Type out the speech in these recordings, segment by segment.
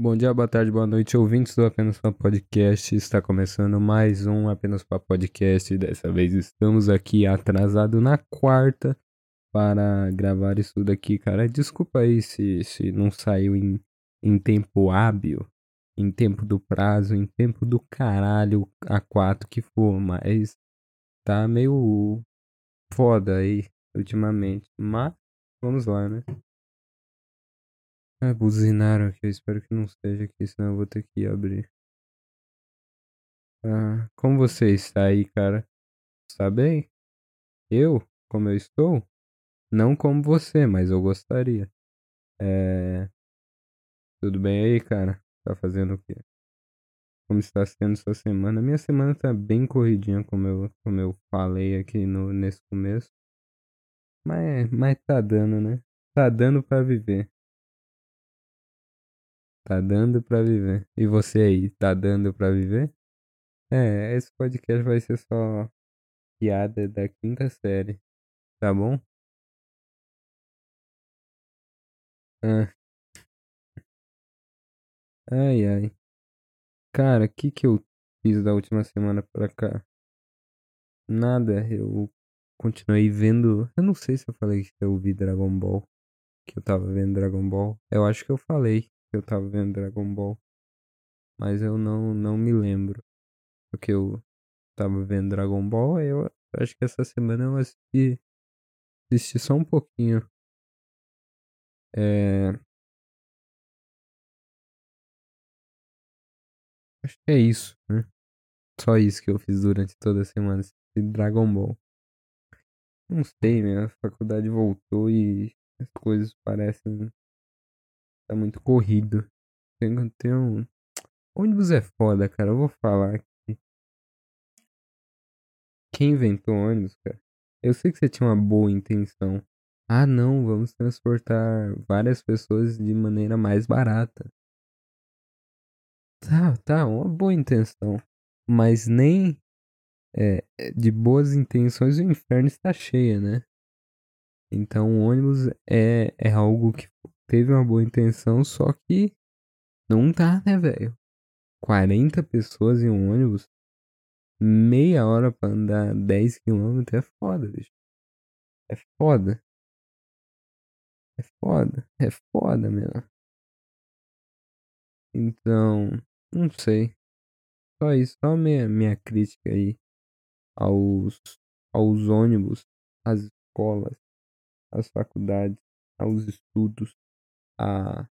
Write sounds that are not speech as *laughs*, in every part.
Bom dia, boa tarde, boa noite, ouvintes do Apenas para Podcast. Está começando mais um Apenas para Podcast. Dessa vez estamos aqui atrasado na quarta para gravar isso daqui, cara. Desculpa aí se, se não saiu em, em tempo hábil, em tempo do prazo, em tempo do caralho a quatro que for, mas tá meio foda aí ultimamente. Mas vamos lá, né? Ah, buzinaram aqui, eu espero que não seja aqui, senão eu vou ter que abrir. Ah, como você está aí, cara? Está bem? Eu? Como eu estou? Não como você, mas eu gostaria. É... Tudo bem aí, cara? Tá fazendo o quê? Como está sendo sua semana? Minha semana tá bem corridinha, como eu, como eu falei aqui no, nesse começo. Mas, mas tá dando, né? Tá dando para viver. Tá dando pra viver. E você aí, tá dando pra viver? É, esse podcast vai ser só piada da quinta série. Tá bom? Ah. Ai, ai. Cara, o que que eu fiz da última semana pra cá? Nada, eu continuei vendo. Eu não sei se eu falei que eu vi Dragon Ball. Que eu tava vendo Dragon Ball. Eu acho que eu falei eu tava vendo Dragon Ball. Mas eu não, não me lembro. Porque eu tava vendo Dragon Ball, eu acho que essa semana eu assisti, assisti só um pouquinho. É... Acho que é isso, né? Só isso que eu fiz durante toda a semana, assisti Dragon Ball. Não sei, minha faculdade voltou e as coisas parecem Tá muito corrido. Tem, tem um. Ônibus é foda, cara. Eu vou falar aqui. Quem inventou ônibus, cara? Eu sei que você tinha uma boa intenção. Ah, não, vamos transportar várias pessoas de maneira mais barata. Tá, tá, uma boa intenção. Mas nem é, de boas intenções o inferno está cheio, né? Então o ônibus é, é algo que teve uma boa intenção, só que não tá, né, velho? 40 pessoas em um ônibus, meia hora pra andar 10 km é foda, bicho. É foda. É foda. É foda mesmo. Então, não sei. Só isso, só minha, minha crítica aí aos, aos ônibus, às escolas, às faculdades, aos estudos a,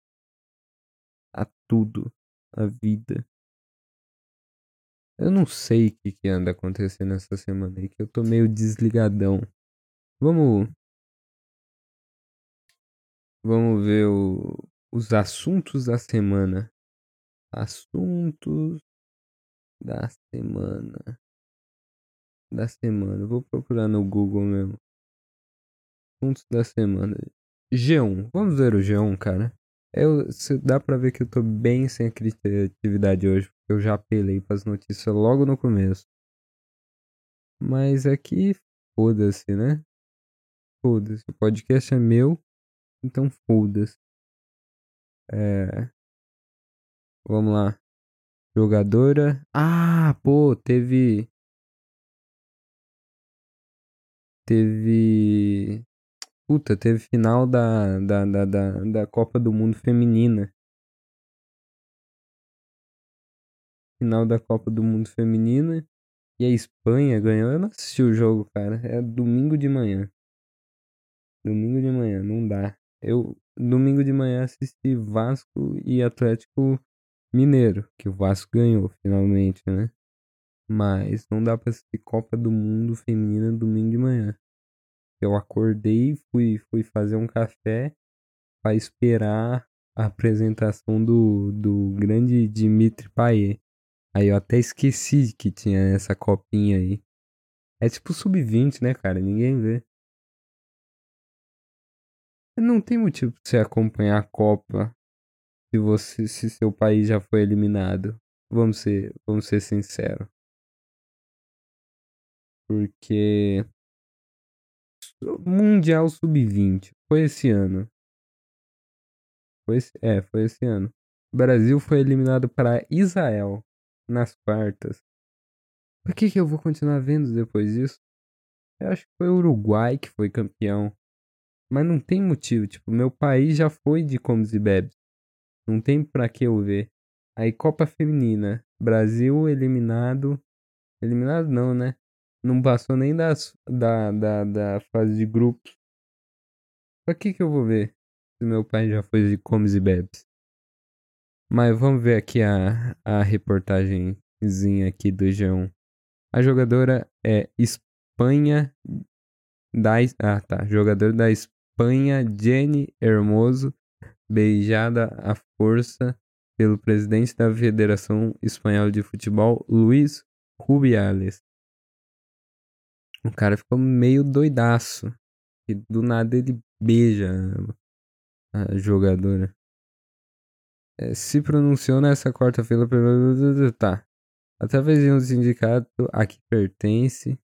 a tudo, a vida. Eu não sei o que, que anda acontecendo essa semana aí, que eu tô meio desligadão. Vamos. Vamos ver o, os assuntos da semana. Assuntos da semana. Da semana. Vou procurar no Google mesmo. Assuntos da semana. G1. Vamos ver o G1, cara. Eu, dá pra ver que eu tô bem sem criatividade hoje, porque eu já apelei pras notícias logo no começo. Mas aqui, foda-se, né? Foda-se. O podcast é meu, então foda-se. É. Vamos lá. Jogadora. Ah, pô, teve. Teve. Puta, teve final da, da, da, da, da Copa do Mundo Feminina. Final da Copa do Mundo Feminina. E a Espanha ganhou. Eu não assisti o jogo, cara. É domingo de manhã. Domingo de manhã, não dá. Eu, domingo de manhã, assisti Vasco e Atlético Mineiro. Que o Vasco ganhou, finalmente, né? Mas não dá pra assistir Copa do Mundo Feminina domingo de manhã. Eu acordei, fui, fui fazer um café para esperar a apresentação do, do grande Dimitri Payet. Aí eu até esqueci que tinha essa copinha aí. É tipo sub-20, né, cara? Ninguém vê. Não tem motivo pra você acompanhar a Copa se você se seu país já foi eliminado. Vamos ser, vamos ser sinceros. Porque Mundial Sub-20. Foi esse ano. Foi esse, é, foi esse ano. Brasil foi eliminado para Israel nas quartas. Por que, que eu vou continuar vendo depois disso? Eu acho que foi o Uruguai que foi campeão. Mas não tem motivo. Tipo, meu país já foi de comes e bebes. Não tem pra que eu ver. Aí, Copa Feminina. Brasil eliminado. Eliminado não, né? Não passou nem das, da, da, da fase de grupos. Pra que que eu vou ver? Se meu pai já foi de comes e bebes. Mas vamos ver aqui a, a reportagemzinha aqui do G1. A jogadora é Espanha da ah tá, jogador da Espanha Jenny Hermoso beijada à força pelo presidente da Federação Espanhola de Futebol, Luiz Rubiales. O cara ficou meio doidaço. E do nada ele beija a jogadora. É, se pronunciou nessa quarta-feira. Tá. Através de um sindicato a que pertence,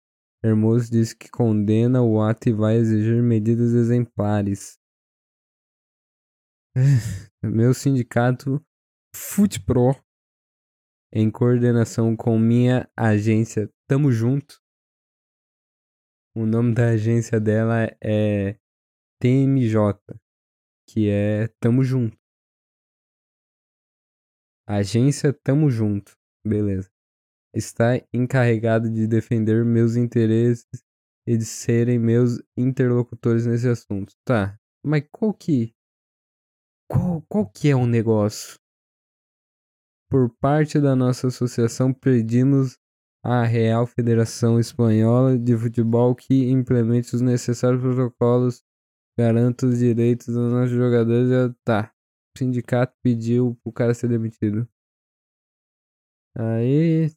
Hermoso disse que condena o ato e vai exigir medidas exemplares. *laughs* Meu sindicato FUTPRO, em coordenação com minha agência Tamo Junto. O nome da agência dela é TMJ, que é Tamo Junto. Agência Tamo Junto. Beleza. Está encarregado de defender meus interesses e de serem meus interlocutores nesse assunto. Tá. Mas qual que. Qual, qual que é o negócio? Por parte da nossa associação, pedimos à Real Federação Espanhola de Futebol que implemente os necessários protocolos, garanta os direitos dos nossos jogadores. Já tá sindicato pediu pro cara ser demitido. Aí.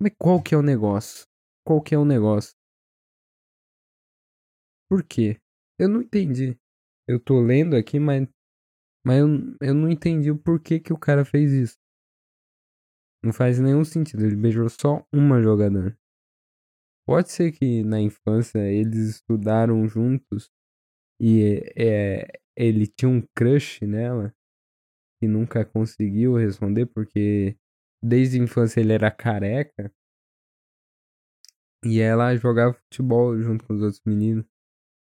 Mas qual que é o negócio? Qual que é o negócio? Por quê? Eu não entendi. Eu tô lendo aqui, mas. Mas eu, eu não entendi o porquê que o cara fez isso. Não faz nenhum sentido. Ele beijou só uma jogadora. Pode ser que na infância eles estudaram juntos e é, ele tinha um crush nela que nunca conseguiu responder porque desde a infância ele era careca e ela jogava futebol junto com os outros meninos.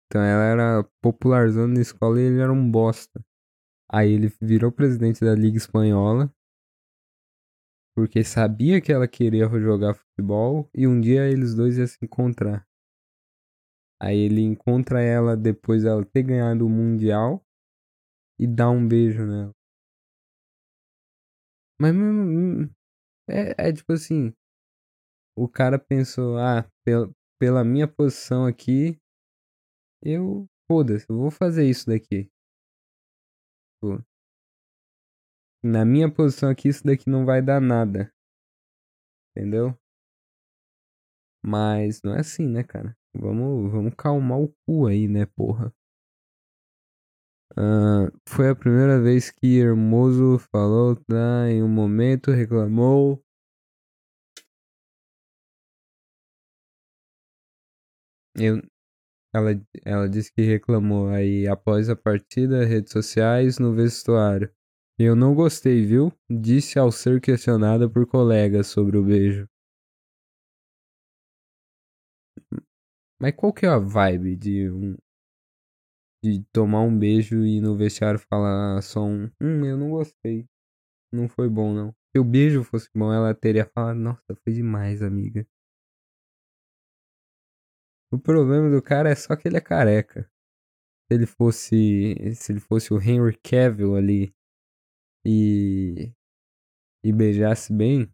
Então ela era popularzona na escola e ele era um bosta. Aí ele virou presidente da Liga Espanhola porque sabia que ela queria jogar futebol e um dia eles dois iam se encontrar. Aí ele encontra ela depois dela ter ganhado o Mundial e dá um beijo nela. Mas é, é tipo assim, o cara pensou, ah, pela, pela minha posição aqui, eu, foda-se, eu vou fazer isso daqui. Pô. Na minha posição aqui, isso daqui não vai dar nada. Entendeu? Mas não é assim, né, cara? Vamos, vamos calmar o cu aí, né, porra? Uh, foi a primeira vez que Hermoso falou, tá? Em um momento reclamou. Eu, ela, ela disse que reclamou aí após a partida, redes sociais, no vestuário. Eu não gostei, viu? Disse ao ser questionada por colegas sobre o beijo. Mas qual que é a vibe de um, de tomar um beijo e no vestiário falar só um. Hum, eu não gostei. Não foi bom, não. Se o beijo fosse bom, ela teria falado, nossa, foi demais, amiga. O problema do cara é só que ele é careca. Se ele fosse. Se ele fosse o Henry Cavill ali e. e beijasse bem,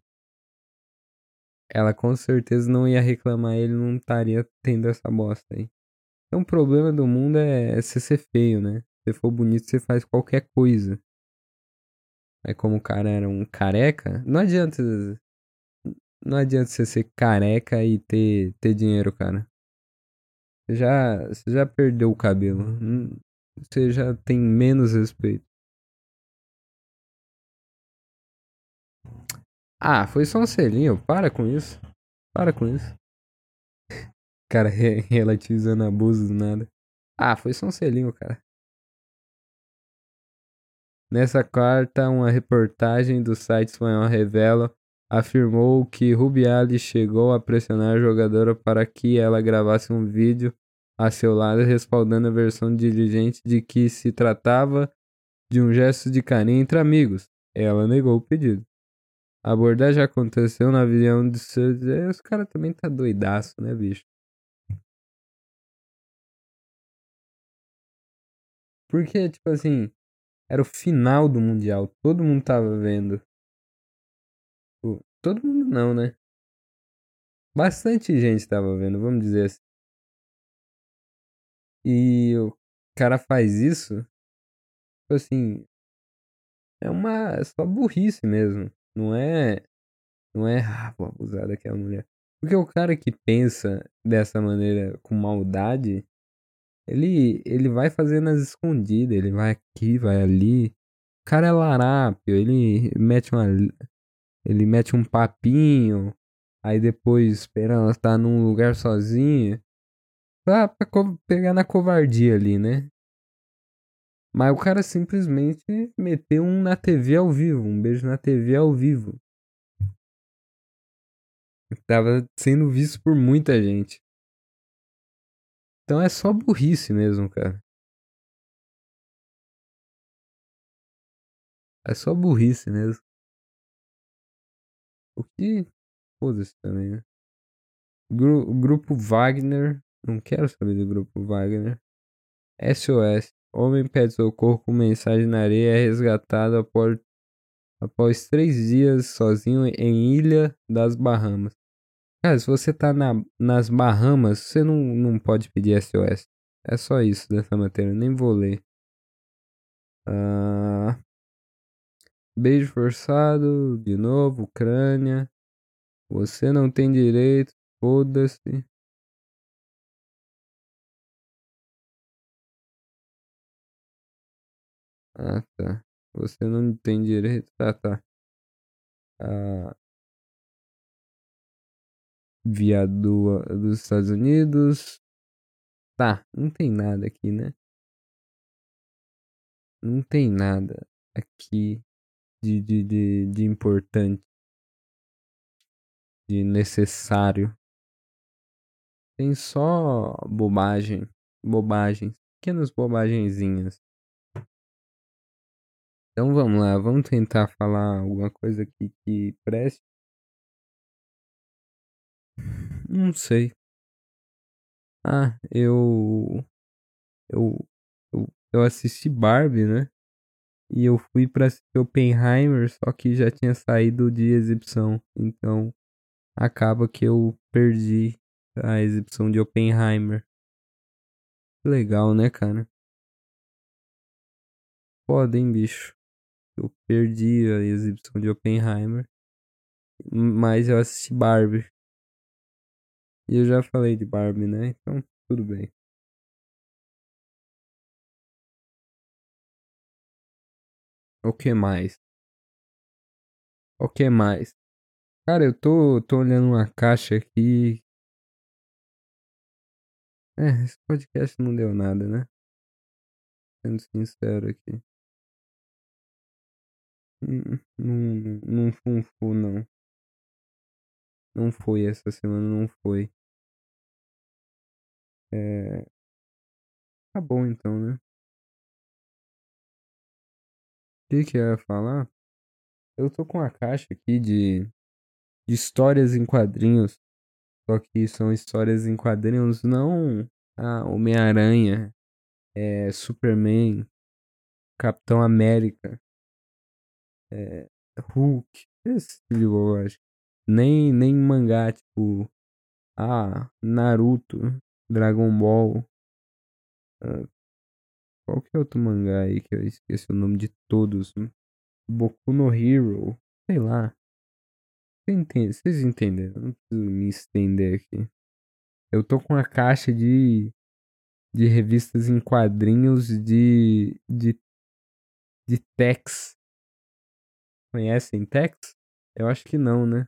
ela com certeza não ia reclamar, ele não estaria tendo essa bosta aí. Então o problema do mundo é, é você ser feio, né? Se for bonito, você faz qualquer coisa. Aí como o cara era um careca, não adianta. Não adianta você ser careca e ter, ter dinheiro, cara. Você já, você já perdeu o cabelo. Hum, você já tem menos respeito. Ah, foi só um selinho. Para com isso. Para com isso *laughs* cara relativizando abuso do nada. Ah, foi só um selinho, cara. Nessa carta, uma reportagem do site espanhol Revela afirmou que Rubiales chegou a pressionar a jogadora para que ela gravasse um vídeo a seu lado, respaldando a versão dirigente de que se tratava de um gesto de carinho entre amigos. Ela negou o pedido. A abordagem aconteceu na avião de seus. Os caras também tá doidaço, né, bicho? Porque, tipo assim, era o final do Mundial. Todo mundo tava vendo. Todo mundo não, né? Bastante gente tava vendo, vamos dizer assim. E o cara faz isso, tipo assim, é uma é só burrice mesmo. Não é, não é, ah, vou abusar daquela mulher. Porque o cara que pensa dessa maneira com maldade, ele, ele vai fazendo as escondidas, ele vai aqui, vai ali. O cara é larápio, ele mete uma, ele mete um papinho, aí depois espera ela estar num lugar sozinha. Pra, pra pegar na covardia ali, né? Mas o cara simplesmente meteu um na TV ao vivo, um beijo na TV ao vivo. Tava sendo visto por muita gente. Então é só burrice mesmo, cara. É só burrice mesmo. O que. Foda-se também, né? Gru grupo Wagner. Não quero saber do grupo Wagner. SOS. Homem pede socorro com mensagem na areia é resgatado após, após três dias sozinho em Ilha das Bahamas. Cara, se você tá na, nas Bahamas, você não, não pode pedir SOS. É só isso dessa matéria, nem vou ler. Ah, beijo forçado, de novo, Ucrânia. Você não tem direito, foda-se. Ah, tá. Você não tem direito. Tá, tá. Ah, do, dos Estados Unidos. Tá, não tem nada aqui, né? Não tem nada aqui de, de, de, de importante, de necessário. Tem só bobagem, bobagens, pequenas bobagenzinhas. Então vamos lá, vamos tentar falar alguma coisa aqui que preste. Não sei. Ah, eu. Eu. Eu, eu assisti Barbie, né? E eu fui pra assistir Oppenheimer, só que já tinha saído de exibição. Então acaba que eu perdi a exibição de Oppenheimer. Legal, né, cara? Hein, bicho. Eu perdi a exibição de Oppenheimer. Mas eu assisti Barbie. E eu já falei de Barbie, né? Então, tudo bem. O que mais? O que mais? Cara, eu tô, tô olhando uma caixa aqui. É, esse podcast não deu nada, né? Sendo sincero aqui. Não, não, não, não foi, não. Não foi essa semana, não foi. É... Tá bom então, né? O que que eu ia falar? Eu tô com uma caixa aqui de, de histórias em quadrinhos. Só que são histórias em quadrinhos não ah, Homem-Aranha, é, Superman, Capitão América, é, Hulk, esse tipo de bobagem. Nem, nem mangá, tipo, ah, Naruto, Dragon Ball. Ah, qual que é outro mangá aí que eu esqueci o nome de todos? Boku no Hero, sei lá. Vocês entenderam? Não preciso me estender aqui. Eu tô com uma caixa de, de revistas em quadrinhos de, de, de Tex. Conhecem Tex? Eu acho que não, né?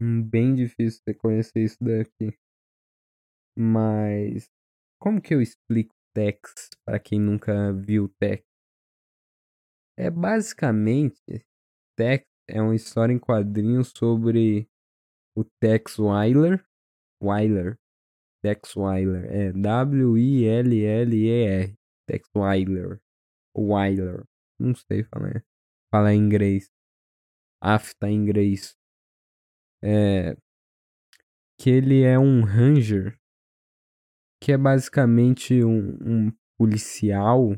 Hum, bem difícil você conhecer isso daqui. Mas como que eu explico Tex para quem nunca viu Tex? É basicamente. Tex é uma história em quadrinhos sobre o Tex Weiler. Weiler. Tex Weiler. É W-I-L-L-E-R. Tex Weiler. Weiler. Não sei falar, falar inglês. Afta em inglês. É. Que ele é um Ranger. Que é basicamente um, um policial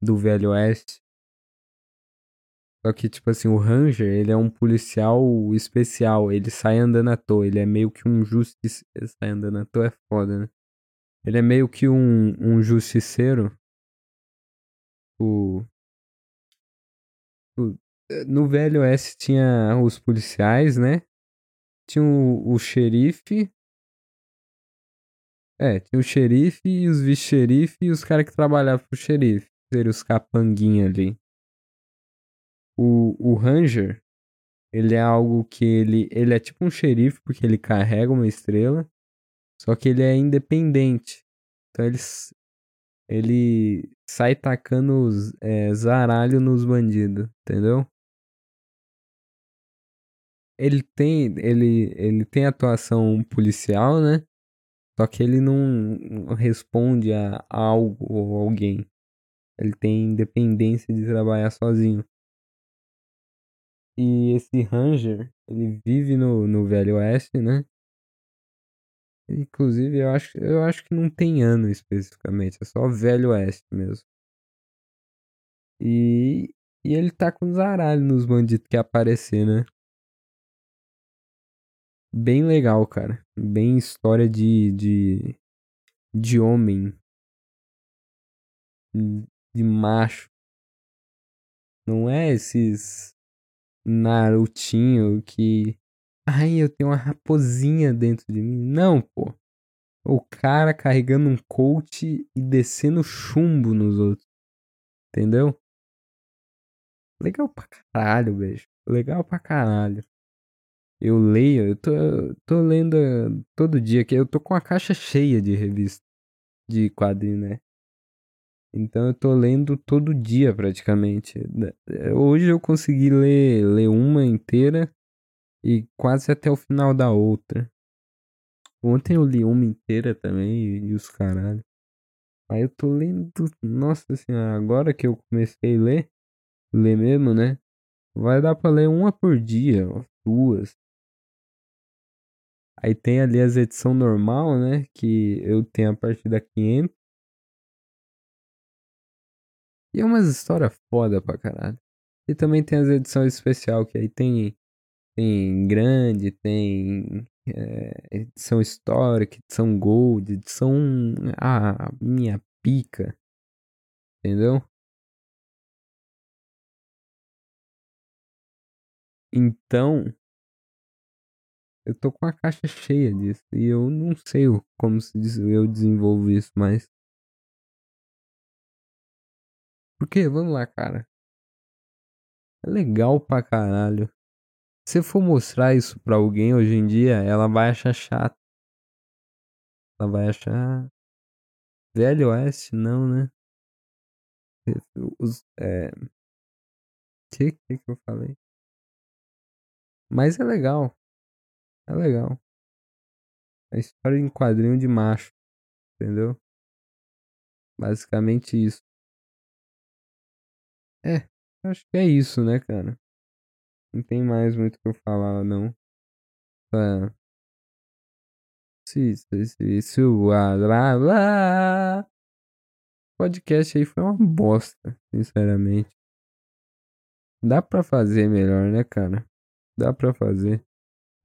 do Velho Oeste. Só que, tipo assim, o Ranger, ele é um policial especial. Ele sai andando à toa. Ele é meio que um justiceiro. Sai andando à toa é foda, né? Ele é meio que um, um justiceiro. O, no Velho Oeste tinha os policiais, né? Tinha o, o xerife. É, tinha o xerife e os vice-xerife e os caras que trabalhavam pro xerife. Seriam os capanguinha ali. O, o Ranger, ele é algo que ele, ele é tipo um xerife porque ele carrega uma estrela, só que ele é independente. Então ele, ele sai tacando é, zaralho nos bandidos, entendeu? Ele tem, ele, ele tem atuação policial, né? Só que ele não responde a algo ou alguém. Ele tem independência de trabalhar sozinho. E esse Ranger, ele vive no, no Velho Oeste, né? Inclusive, eu acho, eu acho que não tem ano especificamente, é só Velho Oeste mesmo. E, e ele tá com zaralho nos bandidos que aparecer, né? Bem legal, cara. Bem história de, de, de homem. De macho. Não é esses Narutinho que. Ai, eu tenho uma raposinha dentro de mim. Não, pô. O cara carregando um coach e descendo chumbo nos outros. Entendeu? Legal pra caralho, beijo. Legal pra caralho. Eu leio, eu tô, tô lendo todo dia aqui. Eu tô com a caixa cheia de revista de quadrinho, né? Então eu tô lendo todo dia praticamente. Hoje eu consegui ler, ler uma inteira e quase até o final da outra. Ontem eu li uma inteira também e, os caralho. Aí eu tô lendo. Nossa senhora, agora que eu comecei a ler, ler mesmo, né? Vai dar pra ler uma por dia, duas. Aí tem ali as edição normal, né? Que eu tenho a partir da 500. E é umas histórias foda pra caralho. E também tem as edições especial, que aí tem, tem grande, tem é, edição histórica, edição gold, edição. Ah, minha pica. Entendeu? Então, eu tô com a caixa cheia disso e eu não sei como se eu desenvolvo isso mais. Porque, vamos lá, cara. É legal pra caralho. Se for mostrar isso pra alguém hoje em dia, ela vai achar chato. Ela vai achar. Velho Oeste, não, né? Os, é. Que que eu falei? Mas é legal. É legal. É história em quadrinho de macho. Entendeu? Basicamente isso. É, acho que é isso, né, cara? Não tem mais muito o que eu falar, não. Tá. Se, se, se, se o lá, lá. podcast aí foi uma bosta, sinceramente. Dá pra fazer melhor, né, cara? Dá pra fazer.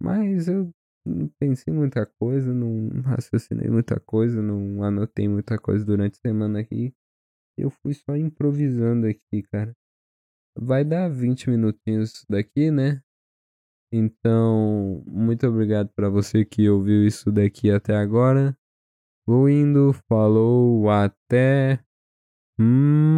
Mas eu não pensei muita coisa, não raciocinei muita coisa, não anotei muita coisa durante a semana aqui. Eu fui só improvisando aqui, cara. Vai dar 20 minutinhos daqui, né? Então, muito obrigado para você que ouviu isso daqui até agora. Vou indo, falou, até mais.